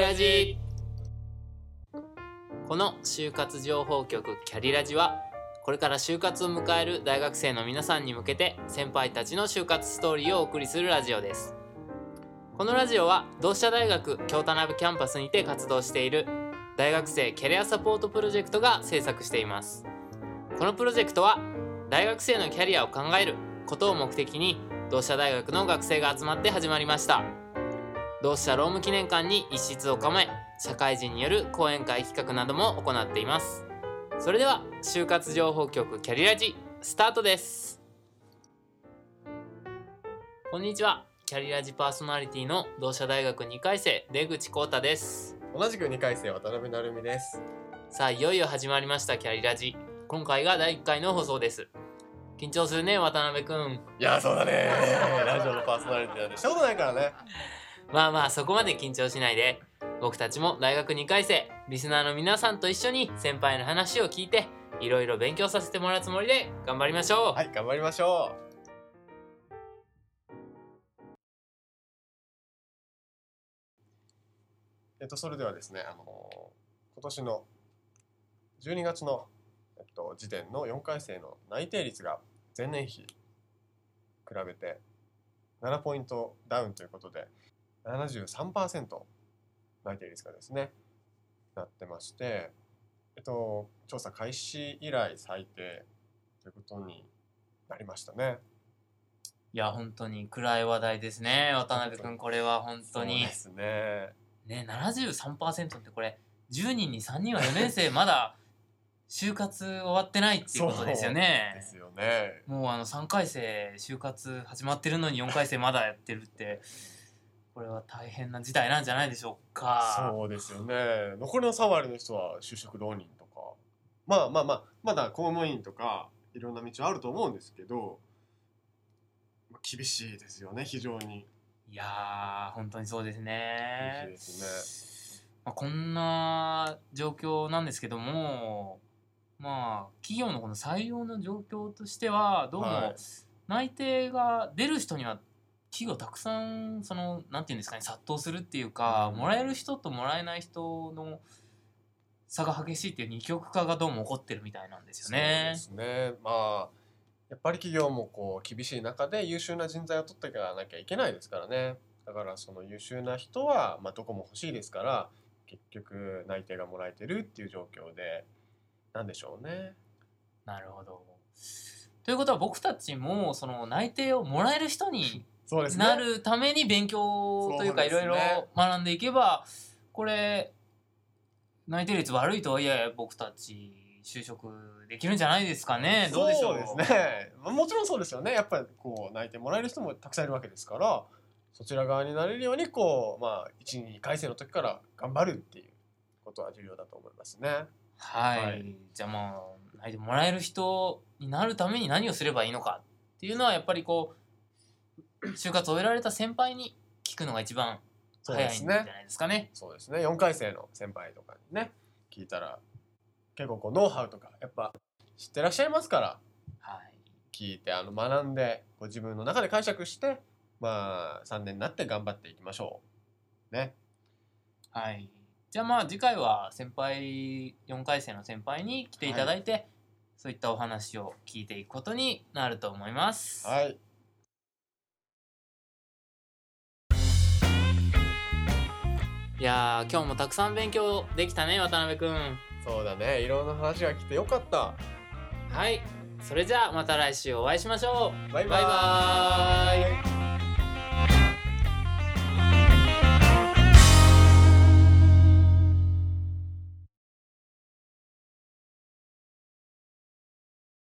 ラジ。この就活情報局キャリラジはこれから就活を迎える大学生の皆さんに向けて先輩たちの就活ストーリーをお送りするラジオです。このラジオは同志社大学京田辺キャンパスにて活動している大学生キャリアサポートプロジェクトが制作しています。このプロジェクトは大学生のキャリアを考えることを目的に同志社大学の学生が集まって始まりました。同志社ローム記念館に一室を構え社会人による講演会企画なども行っています。それでは就活情報局キャリラジスタートです。こんにちは。キャリラジパーソナリティの同志社大学2回生出口浩太です。同じく2回生渡辺成美です。さあいよいよ始まりましたキャリラジ。今回が第1回の放送です。緊張するね渡辺くん。いやそうだね。ラジオのパーソナリティなんでしたことないからねまあまあそこまで緊張しないで。僕たちも大学2回生リスナーの皆さんと一緒に先輩の話を聞いていろいろ勉強させてもらうつもりで頑張りましょう、はい頑張りましょう。えっとそれではですねあの今年の12月の、えっと、時点の4回生の内定率が前年比比べて7ポイントダウンということで73%内定率がですね。なってまして。えっと調査開始以来最低。ということになりましたね。いや本当に暗い話題ですね。渡辺君これは本当に。そうですね。ね73%ってこれ10人に3人は4年生まだ 就活終わってないっていうことですよね。ですよね。もうあの3回生就活始まってるのに4回生まだやってるってこれは大変な事態なんじゃないでしょうかそうですよね。残りの3割の人は就職浪人とか、まあまあまあまだ公務員とかいろんな道あると思うんですけど、まあ厳しいですよね非常に。いやー本当にそうです厳しいねですね。まあ、こんな状況なんですけどもまあ企業のこの採用の状況としてはどうもはい内定が出る人には企業たくさんそのなんていうんですかね殺到するっていうか、うんもらえる人ともらえない人の差が激しいっていう二極化がどうも起こってるみたいなんですよね。そうですね。まあやっぱり企業もこう厳しい中で優秀な人材を取っていかなきゃいけないですからね。だからその優秀な人はまあどこも欲しいですから結局内定がもらえてるっていう状況でなんでしょうね。なるほどということは僕たちもその内定をもらえる人にそうですね。なるために勉強というかいろいろ学んでいけばこれ内定率悪いとはいえ僕たち就職できるんじゃないですかねどうでしょうですね。まあもちろんそうですよね。やっぱりこう内定もらえる人もたくさんいるわけですから、そちら側になれるようにこうまあ一二回生の時から頑張るっていうことは重要だと思いますね。はい、はいじゃあまあ内定もらえる人になるために何をすればいいのかっていうのはやっぱりこう就活を終えられた先輩に聞くのが一番早いんじゃ。ないですかね。そうですね。4回生の先輩とかにね聞いたら結構こうノウハウとかやっぱ知ってらっしゃいますからはい聞いてあの学んでこう自分の中で解釈してまあ3年になって頑張っていきましょう。ね。はい。じゃあまあ次回は先輩4回生の先輩に来ていただいて、そういったお話を聞いていくことになると思います。はい。いやー今日もたくさん勉強できたね渡辺くん。そうだね。いろんな話が来てよかった。はい。それじゃあまた来週お会いしましょう。バイバイバーイ